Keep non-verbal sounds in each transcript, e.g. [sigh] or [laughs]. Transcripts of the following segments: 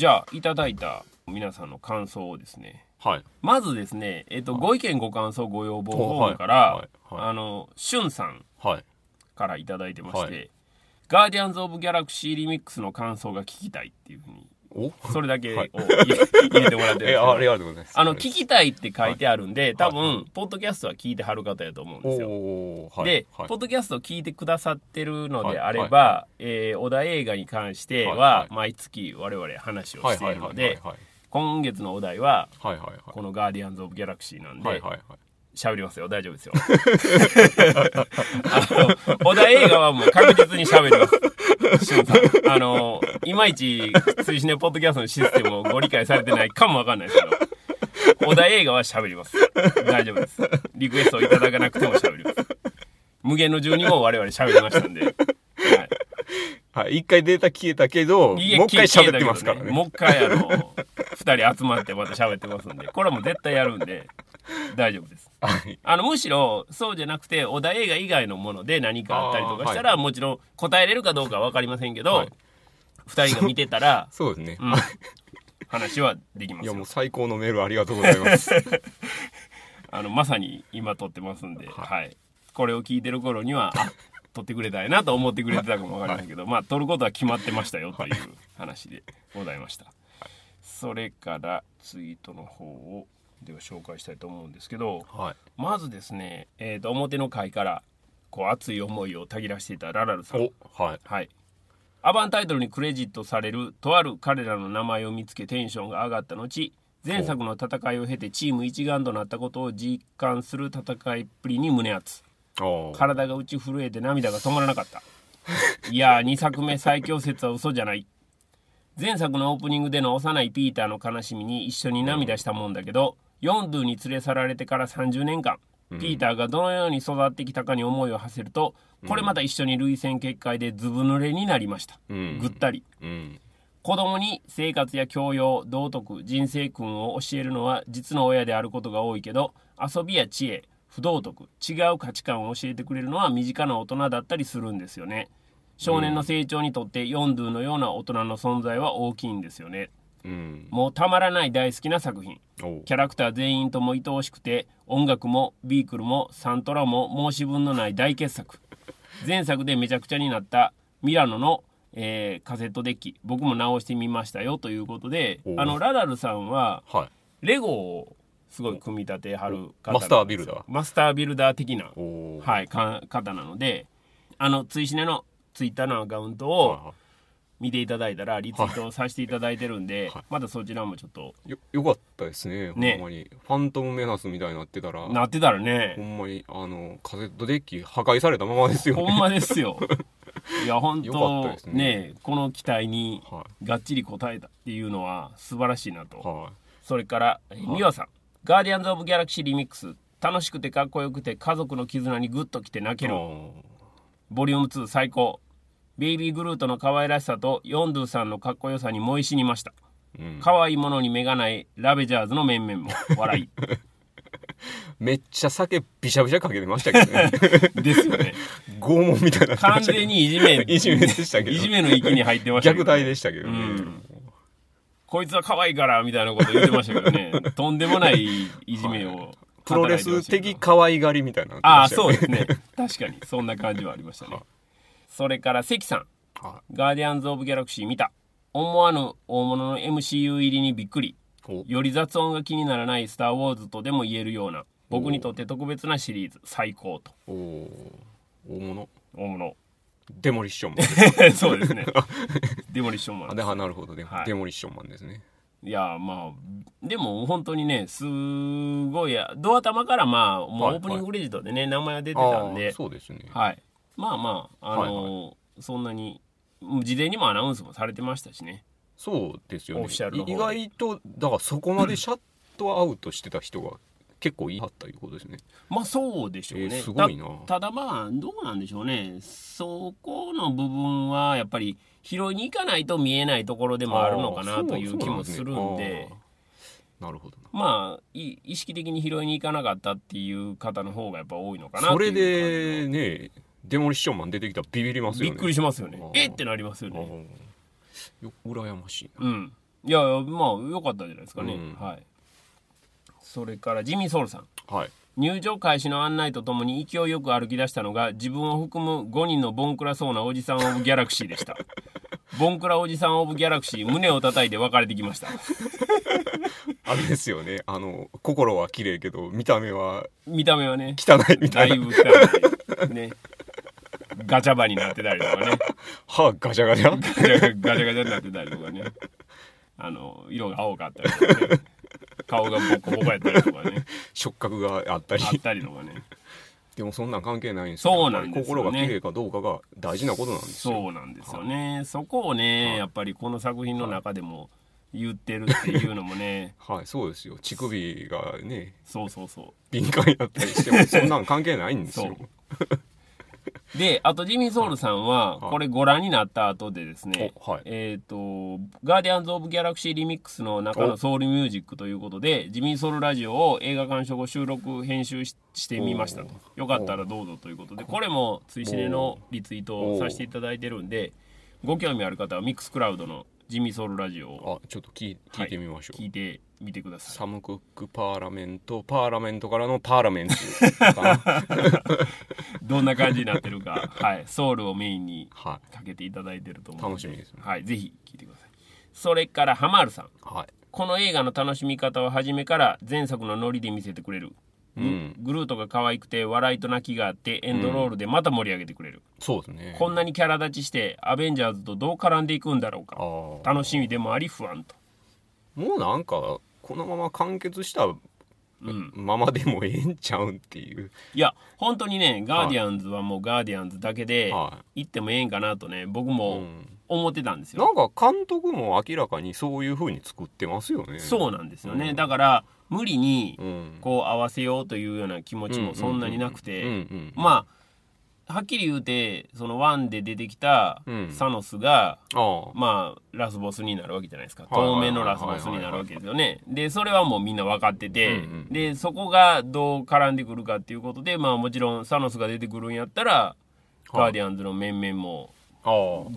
じゃあいただいた皆さんの感想をですね。はい。まずですね、えっとご意見ご感想ご要望フォームかはいら、はい。はい。あのしゅんさんはい。からいただいてまして、はい。ガーディアンズ・オブ・ギャラクシー・リミックスの感想が聞きたいっていうふうにおそれだけをはい。入れてもらってあありがとうございます。あの聞きたいって書いてあるんで、多は分ポッドキャストは聞いてはる方やと思うんですよ。で、はい。ポッドキャストを聞いてくださってるのであれば、はえー小田映画に関しては毎月我々話をしてはいるのではい今月のお題はこの「ガーディアンズ・オブ・ギャラクシー」なんではいはいはい喋りますよ。大丈夫ですよ。あの小田映画はもう確実に喋ります。しゅんさん。あのいまいち追試ねポッドキャストのシステムをご理解されてないかもわかんないですけど。小田映画は喋ります。大丈夫です。リクエストをいただかなくても喋ります。無限の12号我々喋りましたんで、はい。はい。一回データ消えたけどもう一回喋ってますからね。もう一回あの二人集まってまた喋ってますんで。これはもう絶対やるんで。大丈夫です。はいあのむしろそうじゃなくて小田映画以外のもので何かあったりとかしたら、あーもちろん答えれるかどうかは分かりませんけど、はい。二人が見てたら、[laughs] そうですね。うん。話はできますよ。いやもう最高のメールありがとうございます。[laughs] あのまさに今撮ってますんで、ははい。これを聞いてる頃にはあ撮ってくれたいなと思ってくれてたかも分かりませんけど、まあ撮ることは決まってましたよという話でございました、それからツイートの方をでは紹介したいと思うんですけど、はい、まずですね、えーと、表の階からこう熱い思いをたぎらしていたララルさん、はい、はい、アバンタイトルにクレジットされるとある彼らの名前を見つけテンションが上がった後前作の戦いを経てチーム一丸となったことを実感する戦いっぷりに胸熱。体が打ち震えて涙が止まらなかった。[laughs] いやー2作目最強説は嘘じゃない。前作のオープニングでの幼いピーターの悲しみに一緒に涙したもんだけど、うん4ドゥに連れ去られてから30年間、うん、ピーターがどのように育ってきたかに思いを馳せるとこれまた一緒に涙腺結界でずぶ濡れになりました、うん、ぐったり、うん、子供に生活や教養道徳人生訓を教えるのは実の親であることが多いけど遊びや知恵不道徳違う価値観を教えてくれるのは身近な大人だったりするんですよね。少年の成長にとってヨンドゥのような大人の存在は大きいんですよね、うん。もうたまらない大好きな作品。おキャラクター全員とも愛おしくて音楽もビークルもサントラも申し分のない大傑作。[laughs] 前作でめちゃくちゃになったミラノの、えーカセットデッキ。僕も直してみましたよということでおあのララルさんははい。レゴをすごい組み立てはる方マスタービルダー？マスタービルダー的な、はい、か方なのであの追試ねのツイッターのアカウントをはいは見ていただいたらリツイートさせていただいてるんで、はい。またそちらもちょっと。いよよかったですね。ね。ほんまに。ファントムメナスみたいになってたら。なってたらね。ほんまにあのカセットデッキ破壊されたままですよね。ほんまですよ。[laughs] いや本当ね。ねこの期待にはがっちり応えたっていうのは素晴らしいなと。はそれからえ美和さん、ガーディアンズ・オブ・ギャラクシー・リミックス。楽しくてかっこよくて家族の絆にグッときて泣ける。ボリューム2最高。ベイビー・グルートの可愛らしさとヨンドゥさんのかっこよさに萌え死にました。ーうん。可愛いものに目がないラヴェジャーズの面々も笑い。[laughs] めっちゃ酒ビシャビシャかけてましたけどね。[laughs] ですよね。拷問みたいにな完全にいじめ、いじめでしたけど。いじめの域に入ってました虐待でしたけどね、うん。こいつは可愛いからみたいなこと言ってましたけどね。[laughs] とんでもないいじめをプロレス的可愛がりみたいなのああそうですね。確かに。そんな感じはありましたねそれから関さん。は「ガーディアンズ・オブ・ギャラクシー」見た。思わぬ大物の MCU 入りにびっくり。より雑音が気にならない「スター・ウォーズ」とでも言えるような。僕にとって特別なシリーズ。最高と。大物？大物。デモリッションマン [laughs] そうですね。[laughs] デモリッションマンあではなるほど。ね、はい。デモリッションマンですね。いやまあでも本当にねすごいやドア玉からまあもうはいオープニングクレジットでね、名前が出てたんあでーそうですね。はいまあまああのーそんなに事前にもアナウンスもされてましたしね。そうですよね。意外とだからそこまでシャットアウトしてた人が結構いはったいうことですね。まあそうでしょうね、えーすごいな。たただまあどうなんでしょうね。そこの部分はやっぱり拾いに行かないと見えないところでもあるのかなという気もするんで。なるほどな。まあい意識的に拾いに行かなかったっていう方の方がやっぱ多いのかなそれでねデモリッションマン出てきたらビビりますよね。びっくりしますよね。あーえってなりますよね。あーよ羨ましいな。うん。いやいやまあ良かったんじゃないですかね、うん。はい。それからジミー・ソウルさん。はい。入場開始の案内とともに勢いよく歩き出したのが自分を含む5人のボンクラそうなおじさんオブギャラクシーでした。[laughs] ボンクラおじさんオブギャラクシー胸を叩いて別れてきました。[laughs] あれですよね。あの心は綺麗けど見た目は見た目はね汚いみたいな。だいぶ汚いねガチャバになってたりとかね。[laughs] 歯ガチャガチャ？ガチャガチャガチャになってたりとかね。あの色が青かったりとかね。顔がボコボコやったりとかね。触覚があったり。あったりとかね。でもそんなん関係ないんですそうなんです心が綺麗かどうかが大事なことなんですよ。そうなんですよね。そこをねやっぱりこの作品の中でも言ってるっていうのもね。[laughs] はいそうですよ。乳首がねそうそうそ敏感やったりしてもそんなん関係ないんですよ [laughs] であとジミー・ソウルさんははい。これご覧になった後でですねおはい。えっ、と「ガーディアンズ・オブ・ギャラクシー・リミックス」の中のおソウルミュージックということでジミー・ソウルラジオを映画鑑賞後収録編集ししてみましたと。よかったらどうぞということでこれも追試ねのリツイートをさせていただいてるんでご興味ある方はミックスクラウドのジミー・ソウルラジオ。をあちょっと聞い聞いてみましょう、聞いてみてください。サム・クックパーラメントパーラメントからのパーラメント [laughs] どんな感じになってるか、[laughs] はい、ソウルをメインにはかけていただいてると思うの楽しみですね。はい、ぜひ聞いてください。それからハマールさん。いはい。この映画の楽しみ方は初めから前作のノリで見せてくれる、うん。グルートが可愛くて笑いと泣きがあってエンドロールでまた盛り上げてくれる、そうですね。こんなにキャラ立ちしてアベンジャーズとどう絡んでいくんだろうか。楽しみでもあり不安と。もうなんかこのまま完結したままでもええんちゃうんっていう。いや本当にねガーディアンズはもうガーディアンズだけでは行ってもええんかなとね僕もん、思ってたんですよ、なんか監督も明らかにそういう風に作ってますよね。そうなんですよね、うん。だから無理にうん。こう合わせようというような気持ちもそんなになくて、まあはっきり言うてそのワンで出てきたうん。サノスが、まあラスボスになるわけじゃないですか。透明のラスボスになるわけですよね。でそれはもうみんな分かってて、でそこがどう絡んでくるかっていうことでまあもちろんサノスが出てくるんやったら、ガーディアンズの面々も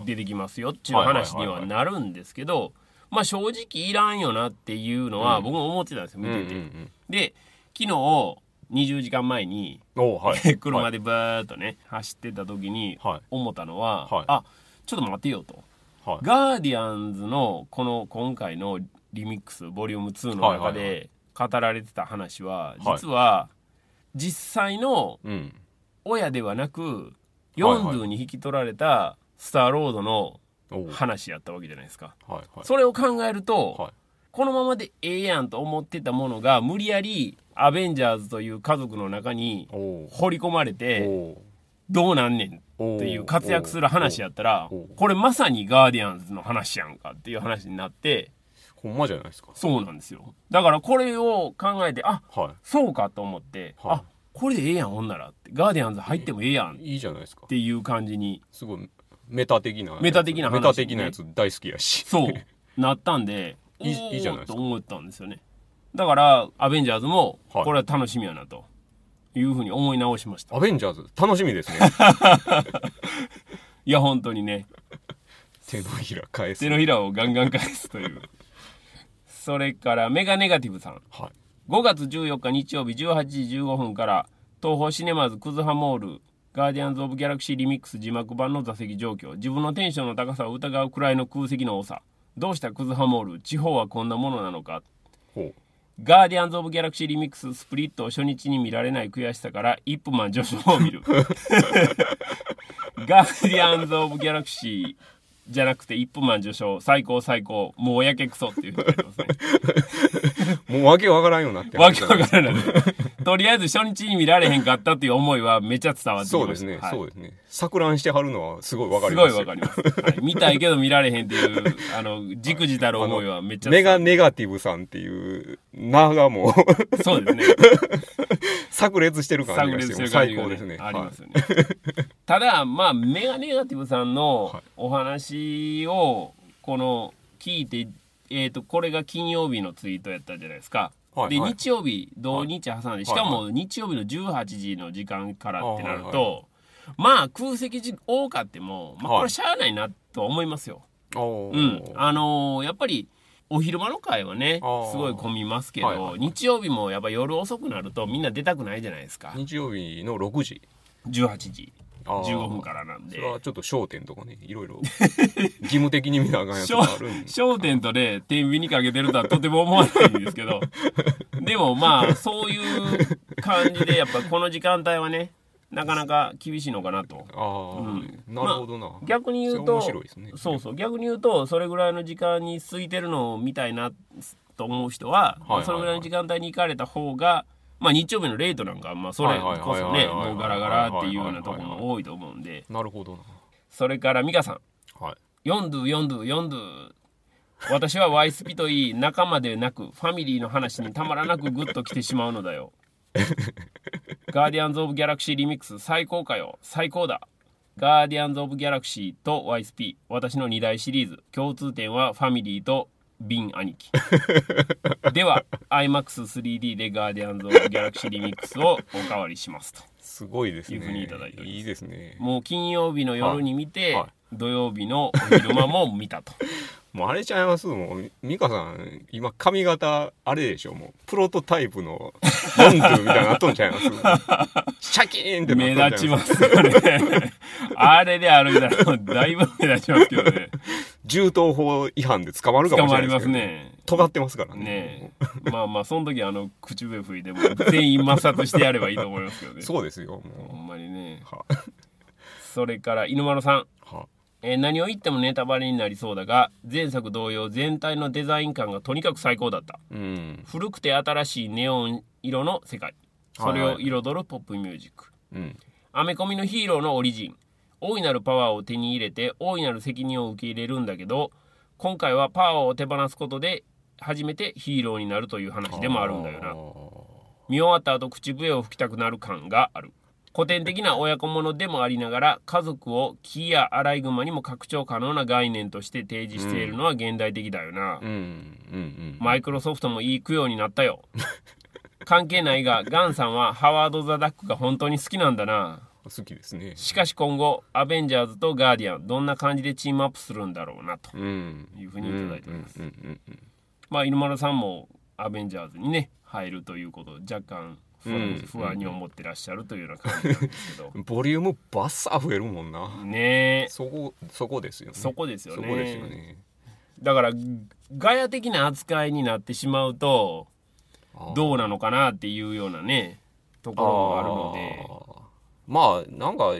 出てきますよっていう話にはなるんですけどまあ正直いらんよなっていうのはうん。僕も思ってたんですよ見てて、で昨日20時間前に [laughs] はい。車でバーッとね走ってた時にはい。思ったのは、はい。あちょっと待てよと。はい。ガーディアンズのこの今回のリミックスボリューム2の中で語られてた話ははい。実は実際のうん。親ではなくはいはい。ヨンドゥに引き取られたスターロードの話やったわけじゃないですか。はいそれを考えると、はい。このままでええやんと思ってたものが無理やりアベンジャーズという家族の中に掘り込まれてどうなんねんっていう活躍する話やったらこれまさにガーディアンズの話やんかっていう話になってほんまじゃないですか。そうなんですよ。だからこれを考えてあはそうかと思って、はい。あこれでええやんほんならって。ガーディアンズ入ってもええやんっいいいじゃないですか。ていう感じに。すごいメタ的な。メタ的な話ね。メタ的なやつ大好きやし。そう。[laughs] なったんでいいじゃないですか。と思ったんですよね。だからアベンジャーズもはい。これは楽しみやなというふうに思い直しました。アベンジャーズ楽しみですね。[laughs] いや本当にね。手のひら返す。手のひらをガンガン返すという。それからメガネガティブさん。はい。5月14日日曜日18時15分から東宝シネマズクズハモールガーディアンズ・オブ・ギャラクシー・リミックス字幕版の座席状況。自分のテンションの高さを疑うくらいの空席の多さ。どうしたクズハモール？地方はこんなものなのか。ガーディアンズ・オブ・ギャラクシー・リミックススプリットを初日に見られない悔しさからイップマン序章を見る。ガーディアンズ・オブ・ギャラクシーじゃなくてイップマン序章最高最高。もうやけくそっていうふうね。[laughs] もうわけわからんようになってわけわからない。とりあえず初日に見られへんかったっていう思いはめっちゃ伝わって。そうですね、はいそうですね。錯乱してはるのはすごいわかすります。よごいわかります、はい。見たいけど見られへんっていう、あの、じくじたる思いはめっちゃメガネガティブさんっていう名がもうそうですね。[laughs] 炸裂してる感炸じがしてる最高ですねありますよね。ただ、まあ、メガネガティブさんのはいお話を、この、聞いて、えっ、と、これが金曜日のツイートやったじゃないですか。で、はいはい日曜日、同日挟んで、はいしかも日曜日の18時の時間からってなるはいと、まあ、空席時多かっても、まあ、はいこれしゃあないなとは思いますよ。おうん。あのーやっぱり、お昼間の会はねすごい混みますけど、はいはい日曜日もやっぱ夜遅くなるとみんな出たくないじゃないですか。日曜日の6時。18時。あー。15分からなんで。それはちょっと焦点とかねいろいろ義務的に見なあかんやつがあるんで。焦点とね天秤にかけてるとはとても思わないんですけど。でもまあそういう感じでやっぱこの時間帯はねなかなか厳しいのかなと。ああ、うん。なるほどな、逆に言うとね。そうそう。逆に言うとそれぐらいの時間に空いてるのを見たいなと思う人は、それぐらいの時間帯に行かれた方がまあ日曜日のレートなんかまあそれこそねもうガラガラっていうようなところも多いと思うんで。なるほどそれから美香さん。なはい「ヨンドゥヨンドゥヨンドゥ」私はワイスピといい仲間でなくファミリーの話にたまらなくグッと来てしまうのだよ [laughs] ガーディアンズ・オブ・ギャラクシーリミックス最高かよ。最高だ。ガーディアンズ・オブ・ギャラクシーと ワイスピ 私の2大シリーズ。共通点はファミリーとヴィン兄貴では iMAX3D でガーディアンズ・オブ・ギャラクシーリミックスをおかわりしますと。すごいですね。いうふうにいただいております。いいですね。もう金曜日の夜に見て、はい。はい。土曜日のお昼間も見たと [laughs] もうあれちゃいますもう美香さん今髪型あれでしょもうプロトタイプのモンドゥみたいになっとんちゃいますシャキーンって目立ちますよねあれで歩いたらだいぶ目立ちますけどね。銃刀法違反で捕まるか捕まりますもしれないですけどね。尖ってますからね。ねえ。まあまあその時あの口笛吹いても全員抹殺してやればいいと思いますけどね。そうですよほもんまにね。うはそれから犬丸さん。はえー何を言ってもネタバレになりそうだが前作同様全体のデザイン感がとにかく最高だった。うん。古くて新しいネオン色の世界。それを彩るポップミュージック。うん。アメコミのヒーローのオリジン。大いなるパワーを手に入れて大いなる責任を受け入れるんだけど今回はパワーを手放すことで初めてヒーローになるという話でもあるんだよな。見終わった後口笛を吹きたくなる感がある古典的な親子ものでもありながら家族を木やアライグマにも拡張可能な概念として提示しているのは現代的だよな、うんうんうんマイクロソフトもいい供養になったよ。[laughs] 関係ないがガンさんはハワード・ザ・ダックが本当に好きなんだな。好きですね。しかし今後アベンジャーズとガーディアンどんな感じでチームアップするんだろうなとうんいうふうにいただいております、まあ犬丸さんもアベンジャーズにね入るということを若干不安,、に思ってらっしゃるというような感じなんですけど。う [laughs] んボリュームバッサー増えるもんな。ね。えそこそこですよね。そこですよね。そこですよね。だからガヤ的な扱いになってしまうとどうなのかなっていうようなねところがあるので。まあなんか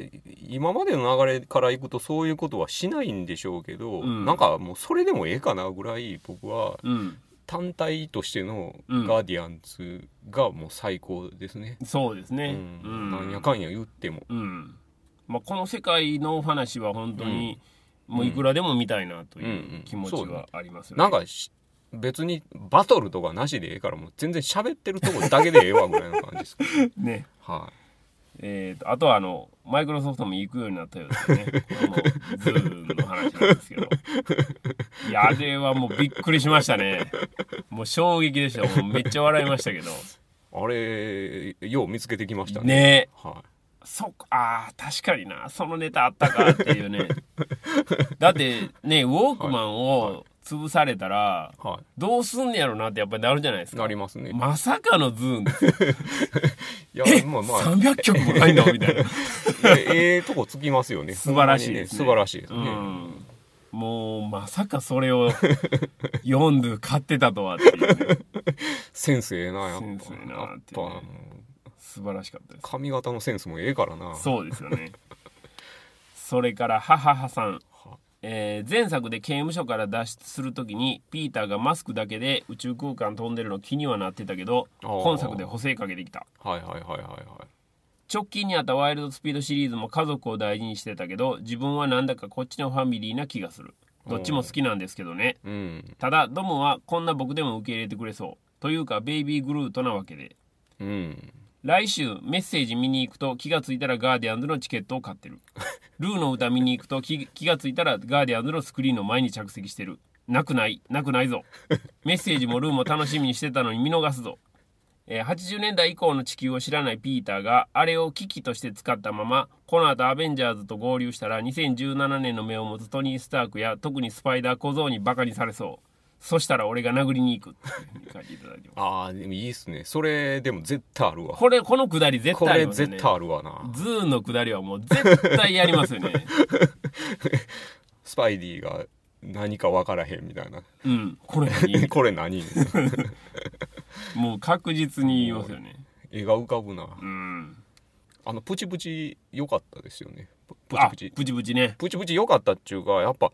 今までの流れからいくとそういうことはしないんでしょうけど、うん。なんかもうそれでもええかなぐらい僕はうん単体としてのうん。ガーディアンズがもう最高ですね、そうですね。うん。うん。なんやかんや言っても。うん。まあ、この世界の話は本当に、もういくらでも見たいなといんううん。気持ちはありますよね。なんかし別にバトルとかなしでええからもう全然喋ってるとこだけでええわぐらいの感じです [laughs] ね。はえー、とあとはあのマイクロソフトも行くようになったようですね。これもズーンの話なんですけど。いや、あれはもうびっくりしましたね。もう衝撃でした。もうめっちゃ笑いましたけど。いあれよう見つけてきましたねねはそっか、あー確かにな、そのネタあったかっていうね。だってね、ウォークマンを潰されたら、いはどうすんねやろなってやっぱりなるじゃないですいか。なりますねまさかのズーン [laughs] いやまあまあ300曲も入んの？みたいな。[laughs] えええとこつききよね素晴らしいですね素晴らしいですうね、ん。もうまさかそれを読んで買ってたとはっていうね。センスええなやっぱセンスええなやっっていうねぱ素晴らしかったです。髪型のセンスもええからなそうですよね。それから、はははさん。はえー前作で刑務所から脱出するときにピーターがマスクだけで宇宙空間飛んでるの気にはなってたけど今作で補正かけてきた。はいはいはいはいはい。直近にあったワイルドスピードシリーズも家族を大事にしてたけど自分はなんだかこっちのファミリーな気がする。どっちも好きなんですけどね。うん。ただドムはこんな僕でも受け入れてくれそう。というかベイビーグルートなわけで。うん来週メッセージ見に行くと気がついたらガーディアンズのチケットを買ってる。ルーの歌見に行くと気がついたらガーディアンズのスクリーンの前に着席してる。なくないなくないぞ。メッセージもルーも楽しみにしてたのに見逃すぞ、えー80年代以降の地球を知らないピーターがあれを危機として使ったままこの後アベンジャーズと合流したら2017年の目を持つトニー・スタークや特にスパイダー小僧にバカにされそう。そしたら俺が殴りに行くって書いていただいてます。ああでもいいっすね。それでも絶対あるわ。これこのくだり絶これ対ありますよね絶対あるわな。ズーンのくだりはもう絶対やりますよね。[laughs] スパイディが何か分からへんみたいな。うん。これ何？[laughs] これ何？[laughs] もう確実に言いますよね。絵が浮かぶな。うん。あのプチプチ良かったですよね。ププあチプチ。プチプチね。プチプチ良かったっちゅうかやっぱ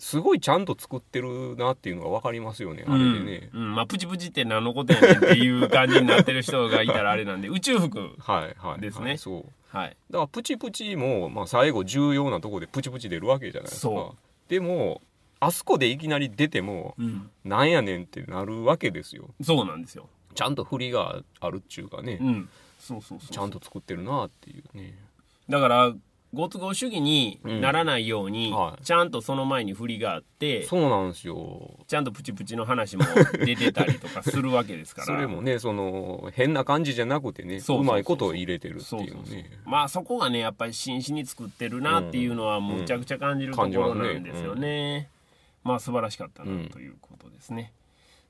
すごいちゃんと作ってるなっていうのが分かりますよねあれでね、うん。うんまあプチプチって何のことやねんっていう感じになってる人がいたらあれなんで [laughs] 宇宙服はいはいですね。はいそう。はい。だからプチプチも、まあ、最後重要なところでプチプチ出るわけじゃないですか。そでもあそこでいきなり出てもうん。なんやねんってなるわけですよ。そうなんですよ。ちゃんと振りがあるっちゅうかね、うん。そうそうそう。ちゃんと作ってるなっていうね。だからご都合主義にならないように、うんはい。ちゃんとその前に振りがあってそうなんですよ。ちゃんとプチプチの話も [laughs] 出てたりとかするわけですから。それもねその変な感じじゃなくてねそうまいことを入れてるっていうね。まあそこがねやっぱり真摯に作ってるなっていうのはむちゃくちゃ感じるところなんですよね,、まあ素晴らしかったなということですね、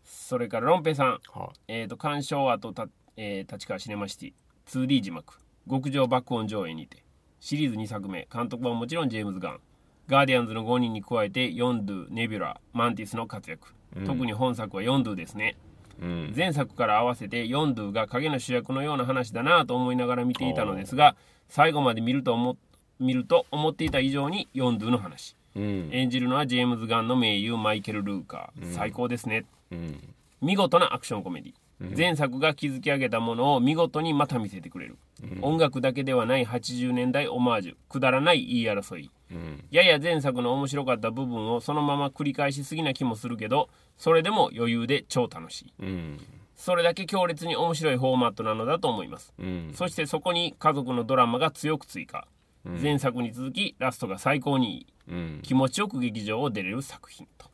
それからロンペさん。はえー、と鑑賞後た、えー立川シネマシティ 2D 字幕極上爆音上映にてシリーズ2作目。監督はもちろんジェームズ・ガン。ガーディアンズの5人に加えてヨンドゥネビュラマンティスの活躍、特に本作はヨンドゥですね。いうん。前作から合わせてヨンドゥが影の主役のような話だなと思いながら見ていたのですが最後まで見ると思見ると思っていた以上にヨンドゥの話。うん。演じるのはジェームズ・ガンの名優マイケル・ルーカー、最高ですね。うん。見事なアクションコメディ、前作が築き上げたものを見事にまた見せてくれる、音楽だけではない80年代オマージュ。くだらない言い争い。うん。やや前作の面白かった部分をそのまま繰り返しすぎな気もするけどそれでも余裕で超楽しい。うん。それだけ強烈に面白いフォーマットなのだと思います。うん。そしてそこに家族のドラマが強く追加、前作に続きラストが最高にいい。うん。気持ちよく劇場を出れる作品と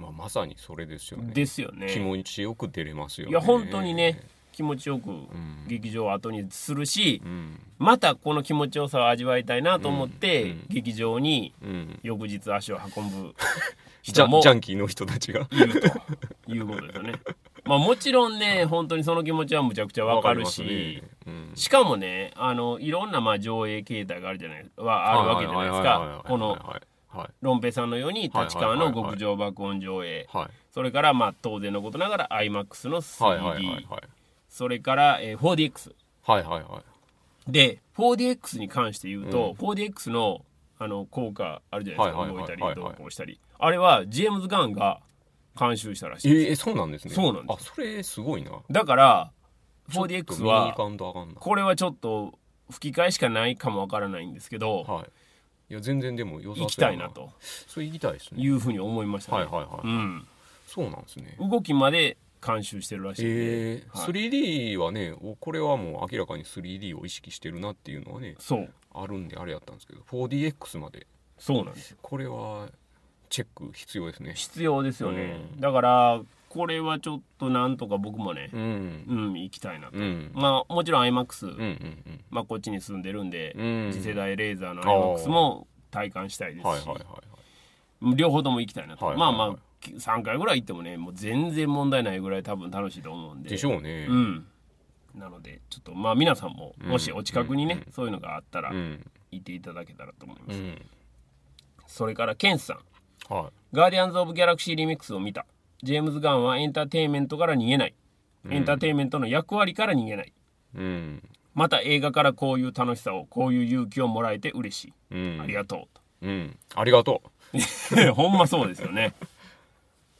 まあ、まさにそれですよね。ですよね。気持ちよく出れますよね。いや本当にね気持ちよく劇場を後にするし、うん。またこの気持ちよさを味わいたいなと思って、うん。劇場にうん。翌日足を運ぶジ人も [laughs] ャジャンキーの人たちが。いるということですよね。まあもちろんね本当にその気持ちはむちゃくちゃわかるしわかりますね。しかもねあのいろんなまあ上映形態があるじゃないはあるわけじゃないですはいはいはいはいはいかこのはいはいロンペさんのように立川の極上爆音上映はいそれからまあ当然のことながら iMAX のはいはいはい 3D はい。それから、えー 4DX はいはいはい。で 4DX に関して言うと、4DX のあの効果あるじゃないですか、動いたり動向したりあれはジェームズ・ガンが監修したらしいえー、そうなんですね。そうなんです。あそれすごいな。だからちょっと 4DX 見にはこれはちょっと吹き替えしかないかもわからないんですけど、はいいや全然でも良さそう行きたいなと。それ行きたいですね。いうふうに思いましたね、はいはいはい、うん、そうなんですね。動きまで監修してるらしいんで、えーはい。3D はねおこれはもう明らかに 3D を意識してるなっていうのはねそう。あるんであれやったんですけど 4DX まで。そうなんですよ。これはチェック必要ですね。必要ですよね、うん。だからこれはちょっとなんとか僕もねうん。うん、行きたいなと、うん。まあもちろん iMAX、うんうんまあ、こっちに住んでるんで、うん。次世代レーザーの iMAX も体感したいですし、はいはいはいはい。両方とも行きたいなと、はいはいはい。まあまあ3回ぐらい行ってもねもう全然問題ないぐらい多分楽しいと思うんで。でしょうね。うん。なのでちょっとまあ皆さんももしお近くにね、うん。そういうのがあったらうん。行っていただけたらと思います、うん。それからケンスさん。はガーディアンズ・オブ・ギャラクシー・リミックスを見たジェームズ・ガンはエンターテインメントから逃げない。エンターテインメントの役割から逃げない。いうん。また映画からこういう楽しさをこういう勇気をもらえて嬉しい、うん。ありがとうん。ありがとう。[laughs] ほんまそうですよね。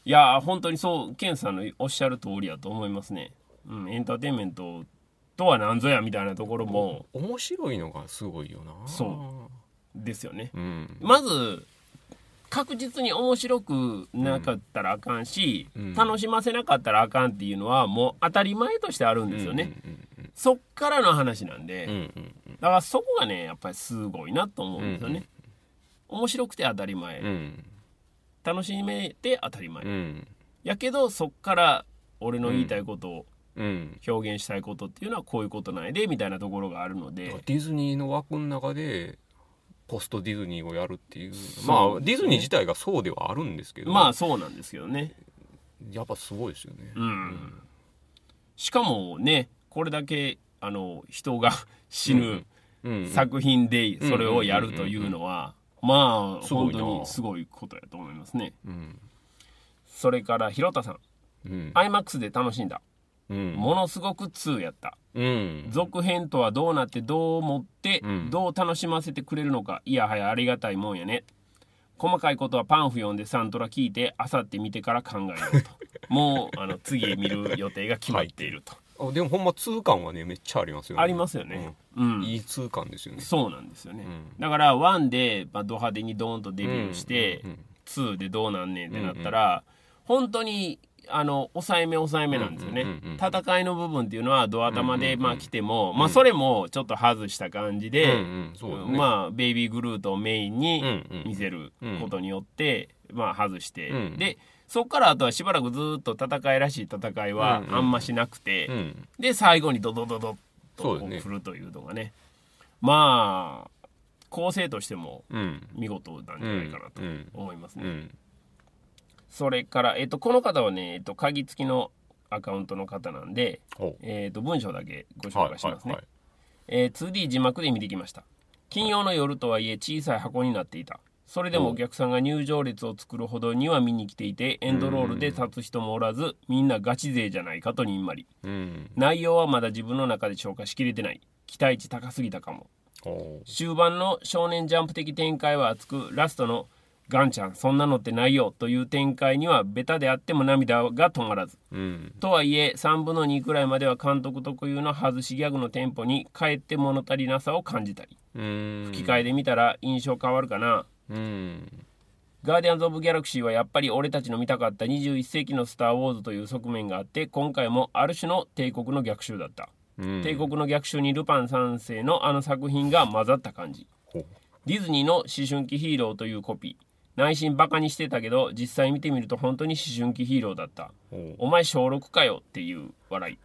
いやー本当にそうケンさんのおっしゃる通りやと思いますね、うん、エンターテインメントとは何ぞやみたいなところも。う面白いのがすごいよな。そですよね。うん。まず確実に面白くなかったらあかんし、うん。楽しませなかったらあかんっていうのはもう当たり前としてあるんですよね、うんそっからの話なんで、うんうんだからそこがねやっぱりすごいなと思うんですよね、面白くて当たり前、うん。うん楽しめて当たり前、うん。やけどそっから俺の言いたいことをうん。表現したいことっていうのはこういうことなんやでみたいなところがあるので。ディズニーの枠の中でポストディズニーをやるっていう。まあディズニー自体がそうではあるんですけど。まあそうなんですけどね。やっぱすごいですよね。うん、しかもねこれだけあの人が [laughs] 死ぬうんうん。作品でそれをやるというのはまあ本当にすごいことやと思いますね。うん。それから広田さん。うん。IMAX で楽しんだうん。ものすごく2やった。うん。続編とはどうなってどう思ってうん。どう楽しませてくれるのか。いやはやありがたいもんやね。細かいことはパンフ読んでサントラ聞いてあさって見てから考えようと。[laughs] もうあの次見る予定が決まっていると、あでもほんま痛感はねめっちゃありますよね。ありますよね、うん。うん。いい痛感ですよね。そうなんですよね、うん。だから1で、まあ、ド派手にドーンとデビューして、うんうん2でどうなんねんってなったら、本当にあの抑えめ抑えめなんですよね、戦いの部分っていうのはドア玉で、まあ来ても、まあそれもちょっと外した感じで、まあベイビーグルートをメインに見せることによって、まあ外して、うん。でそこからあとはしばらくずっと戦いらしい戦いはあんましなくて、うん。で最後にドドドドッとこそうですねう来るというのがねまあ構成としてもうん。見事なんじゃないかなとうん。思いますね、うんそれから、えっと、この方はね、えっと、鍵付きのアカウントの方なんで、えっと、文章だけご紹介しますね、はいえー 2D 字幕で見てきました。金曜の夜とはいえ小さい箱になっていた。それでもお客さんが入場列を作るほどには見に来ていてエンドロールで立つ人もおらずみんなガチ勢じゃないかとにんまり。うん。内容はまだ自分の中で消化しきれてない。期待値高すぎたかも。ほ終盤の少年ジャンプ的展開は熱くラストの「ガンちゃんそんなのってないよ」という展開にはベタであっても涙が止まらず。ううん。とはいえ3分の2くらいまでは監督特有の外しギャグのテンポにかえって物足りなさを感じたり。うん。吹き替えで見たら印象変わるかな。うんガーディアンズ・オブ・ギャラクシーはやっぱり俺たちの見たかった21世紀のスター・ウォーズという側面があって今回もある種の帝国の逆襲だった、うん。帝国の逆襲にルパン三世のあの作品が混ざった感じ。ディズニーの思春期ヒーローというコピー内心バカにしてたけど実際見てみると本当に思春期ヒーローだった。お前小6かよっていう笑い。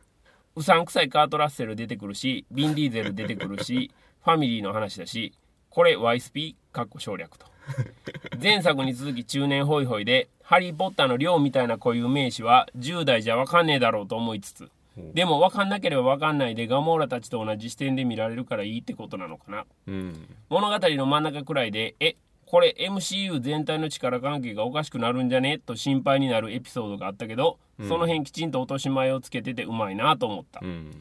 うさんくさいカート・ラッセル出てくるしビン・ディーゼル出てくるし [laughs] ファミリーの話だしこれ YSP かっこ省略と。前作に続き中年ホイホイでハリー・ポッターの寮みたいな固有名詞は10代じゃ分かんねえだろうと思いつつでも分かんなければ分かんないでガモーラたちと同じ視点で見られるからいいってことなのかな。うん。物語の真ん中くらいでえこれ MCU 全体の力関係がおかしくなるんじゃね？と心配になるエピソードがあったけど、その辺きちんと落とし前をつけててうまいなと思った、うん。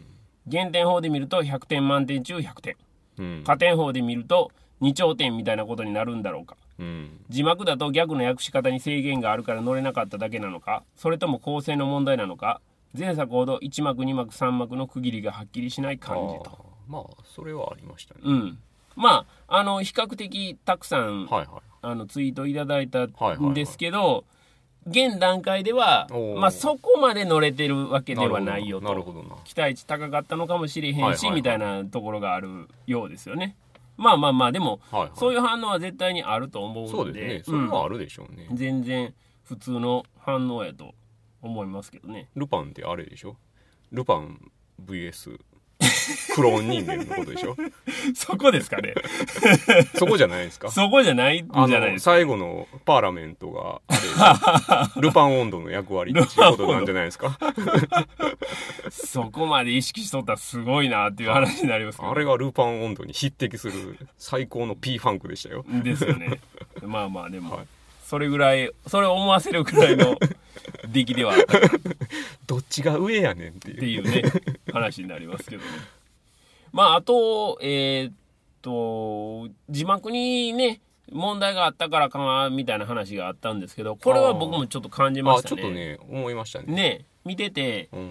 減点法で見ると100点満点中100点。うん。加点法で見ると2頂点みたいなことになるんだろうか。うん。字幕だとギャグの訳し方に制限があるから乗れなかっただけなのかそれとも構成の問題なのか前作ほど1幕2幕3幕の区切りがはっきりしない感じと。まあそれはありましたね。うんまああの比較的たくさんはいはい。あのツイートいただいたはいはいはい。んですけど、現段階ではまあ、そこまで乗れてるわけではないよと。なるほどな。期待値高かったのかもしれへんし、はいはいはい。みたいなところがあるようですよね。まあまあまあでも、はいはい。そういう反応は絶対にあると思うんで。そうですね。それはあるでしょうね。うん。全然普通の反応やと思いますけどね。ルパンってあれでしょ？ルパン VS クローン人間のことでしょ？[laughs] そこですかね。[laughs] そこじゃないですか？そこじゃないんじゃないですか。最後のパーラメントが [laughs] ルパン温度の役割っていうことなんじゃないですか？そこまで意識しとったらすごいなっていう話になりますあれがルパン温度に匹敵する最高の P ファンクでしたよ。ですよね。まあまあでも、はい。それぐらいそれを思わせるくらいの出来ではあった。っどっちが上やねんっていう。ていうね話になりますけどね。まああとえーっと字幕にね問題があったからかなみたいな話があったんですけどこれは僕もちょっと感じまあしたね。ちょっとね思いましたね。ね見ててうん。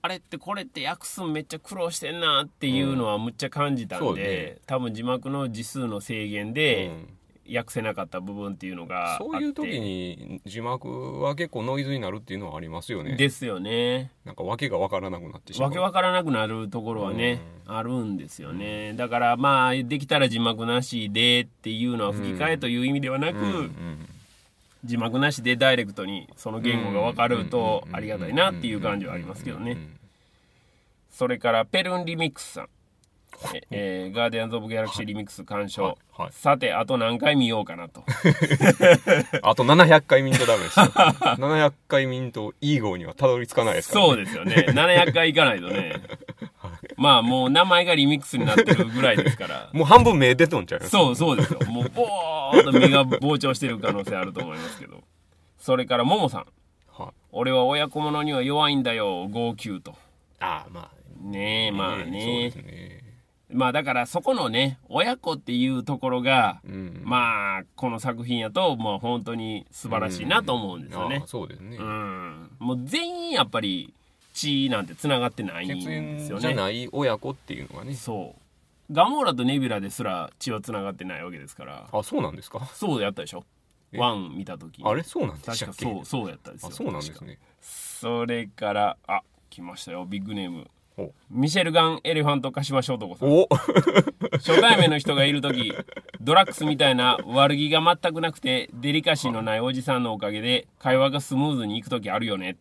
あれってこれって訳すんめっちゃ苦労してんなっていうのはむっちゃ感じたんで、そうね。多分字幕の字数の制限うでん訳せなかった部分っていうのがあってそういう時に字幕は結構ノイズになるっていうのはありますよね。ですよね。なんか訳が分からなくなってしまう。わけわからなくなるところはね、あるんですよね。だからまあできたら字幕なしでっていうのは吹き替えという意味ではなく、うんうん。字幕なしでダイレクトにその言語が分かるとありがたいなっていう感じはありますけどね。それからペルンリミックスさんええーガーディアンズ・オブ・ギャラクシー・リミックス鑑賞、はいはい。さてあと何回見ようかなと。[laughs] あと700回見んとダメですよ700回見んといい号にはたどり着かないですから、ね、そうですよね。700回いかないとね。まあもう名前がリミックスになってるぐらいですから。もう半分目出とんちゃいます。そうそうですよ。もうボーっと目が膨張してる可能性あると思いますけど。それからももさん。はい。俺は親子者には弱いんだよ。号泣と。ああまあ。ねえまあそうねですねまあだからそこのね親子っていうところが、うん。まあこの作品やとまあ本当に素晴らしいなと思うんですよね。ああそうですね、うん。もう全員やっぱり血なんてつながってないん血です縁よね。じゃない親子っていうのがね。そう。ガモーラとネビュラですら血はつながってないわけですから。あそうなんですか？そうやったでしょ？え？ワン見た時。にあれ？そうなんでしたっけ？確かそうそうやったですよ。あそうなんですね。それからあ来ましたよ。ビッグネーム。おミシェルガン・エレファントカシマショウトコさん。お。初対面の人がいる時ドラッグスみたいな悪気が全くなくてデリカシーのないおじさんのおかげで会話がスムーズにいく時あるよね。っ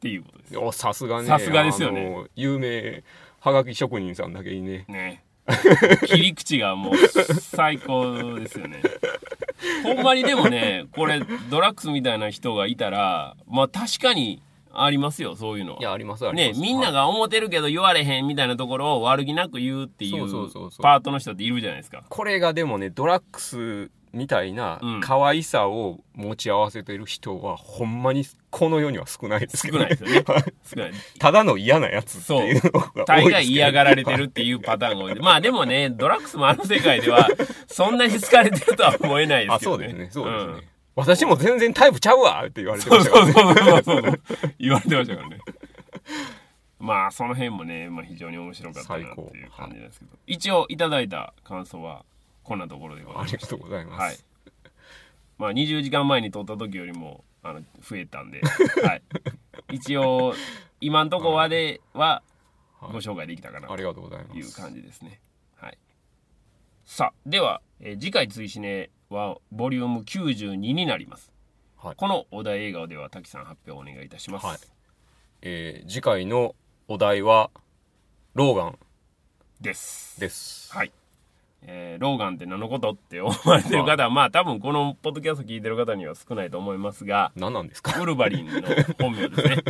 ていうことです。おさすがね。さすがですよね。有名はがき職人さんだけにね。ね。切り口がもう最高ですよね。ほんまにでもねこれドラッグスみたいな人がいたらまあ確かにありますよそういうのは。いやありますあります。ねみんなはいが思ってるけど言われへんみたいなところを悪気なく言うっていそうそうそうそう。パートの人っているじゃないですか。これがでもねドラッグスみたいなうん。可愛さを持ち合わせてる人はほんまにこの世には少ないですけど少ないですよね。[laughs] 少ない。ただの嫌なやつっていうのが多大いですけど概嫌がられてるっていうパターンが多い。まあでもねドラッグスもあの世界ではそんなに好かれてるとは思えないですけどね。あそうですね。そうですね、ん私も全然タイプちゃうわって言われてましたからうそうそうそう。[laughs] 言われてましたからね。まあその辺もね、まあ、非常に面白かったなっていう感じですけど。一応いただいた感想はこんなところでございます。ありがとうございます、はい。まあ20時間前に撮った時よりもあの増えたんで、[laughs] はい、一応今んとこまではご紹介できたかなとありがとうございます。いう感じですね。はい。さあ、では、えー次回追試ねはボリューム92になります。はいこのお題映画では滝さん発表お願いいたします。はいえー次回のお題はローガンです。ですはい。えーローガンって何のことって思われてる方は、まあ多分このポッドキャスト聞いてる方には少ないと思いますが、何なんですか？ウルヴァリンの本名ですね。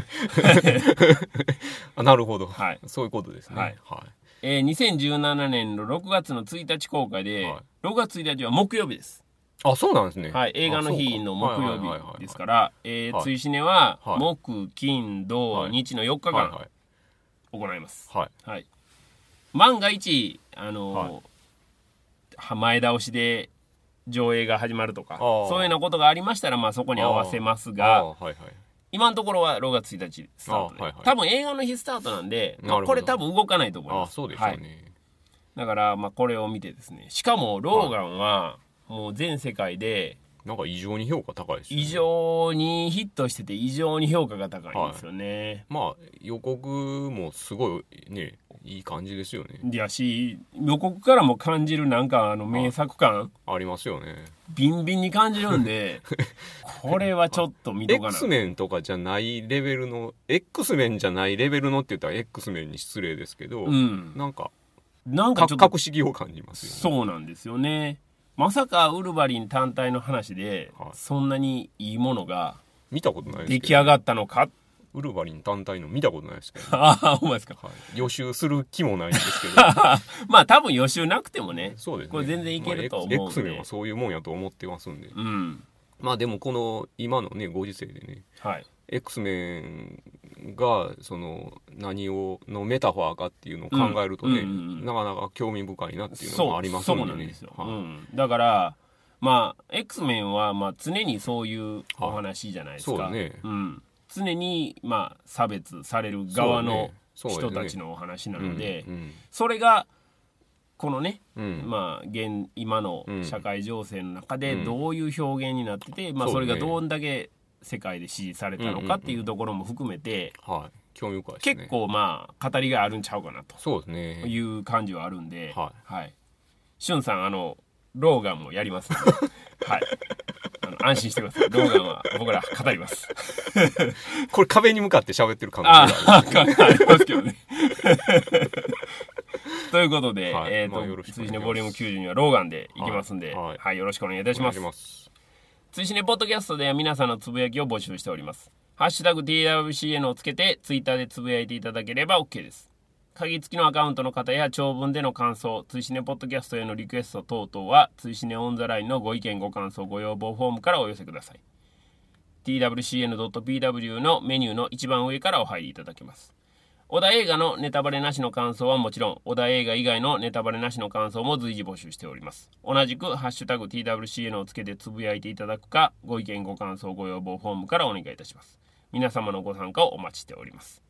[laughs] あなるほど、はいそういうことですねはいはいえー2017年の6月の1日公開で、はい6月1日は木曜日です。あそうなんですね。はい、映画の日の木曜日ですから、追試ねは、はい。木、金、土、はい日の4日間行います。はい。はい。万が一、あのーはい。は前倒しで上映が始まるとか、ー。そういうようなことがありましたら、まあそこに合わせますあが、はいはい。今のところは6月1日スタートで、あはいはい。多分映画の日スタートなんで、まあこれ多分動かないと思います。あそうですよね、はい。だから、まあこれを見てですね、しかもローガンは、全世界でなんか異常に評価高いですよね。異常にヒットしてて異常に評価が高いんですよね。まあ予告もすごいねいい感じですよね。い、やし予告からも感じるなんかあの名作感。ありますよね。ビンビンに感じるんで [laughs] これはちょっと見とかな。X メンとかじゃないレベルの X メンじゃないレベルのって言ったら X メンに失礼ですけど、うん。なんかなんかちょっと格式を感じますよね。そうなんですよねまさかウルヴァリン単体の話で、はい。そんなにいいものが見たことないです出けど。来上がったのか？ウルヴァリン単体の見たことないですけど、[laughs] ああほんまですか。はい、予習する気もないんですけど。[laughs] まあ多分予習なくてもね。そうですね。これ全然いけると思うんで。まあ X, X メンはそういうもんやと思ってますんで。うん。まあでもこの今のねご時世でね。はい X メンがその何をのメタファーかっていうのを考えるとね、うんうんうん。うんなかなか興味深いなっていうのもありますそうなんですよ、はい。うん、だからまあ X メンはまあ常にそういうお話じゃないですか、はいそうね。ん、常にまあ差別される側の人たちのお話なのでうんそれがこのね、うん。まあ現今の社会情勢の中でうん。どういう表現になってて、まあ、それがどんだけ世界で支持されたのかっていうところも含めてはい興味深いですね結構まあ語りがあるんちゃうかなとそうですねいう感じはあるんで、ははい。しゅんさん、あの、ローガンもやります [laughs] はい。あの安心してください。ローガンは僕ら語ります。[laughs] これ壁に向かって喋ってる感あじがあるあ、ありますけどね。[laughs] ということで、はいえっ、まあよろと、ます追試ねボリューム90にはローガンでいきますんで、は、はいいよろしくお願いいたし。ます追試ねポッドキャストでは皆さんのつぶやきを募集しております。ハッシュタグ TWCN をつけて、ツイッターでつぶやいていただければ OK です。鍵付きのアカウントの方や長文での感想、追試ねポッドキャストへのリクエスト等々は、追試ねオンザラインのご意見ご感想ご要望フォームからお寄せください。twcn.pw のメニューの一番上からお入りいただけます。小田映画のネタバレなしの感想はもちろん、小田映画以外のネタバレなしの感想も随時募集しております。同じく、ハッシュタグ TWCN をつけてつぶやいていただくか、ご意見ご感想ご要望フォームからお願いいたします。皆様のご参加をお待ちしております。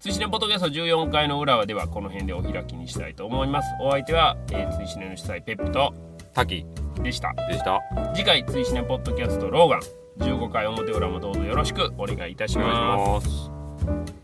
追試ねポッドキャスト14回の裏はではこの辺でお開きにしたいと思います。お相手は、えー、追試ねの主催ペップと滝でした。でした次回追試ねポッドキャストローガン15回表裏もどうぞよろしくお願いいたします。ます